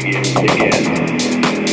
begin again.